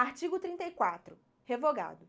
Artigo 34. Revogado.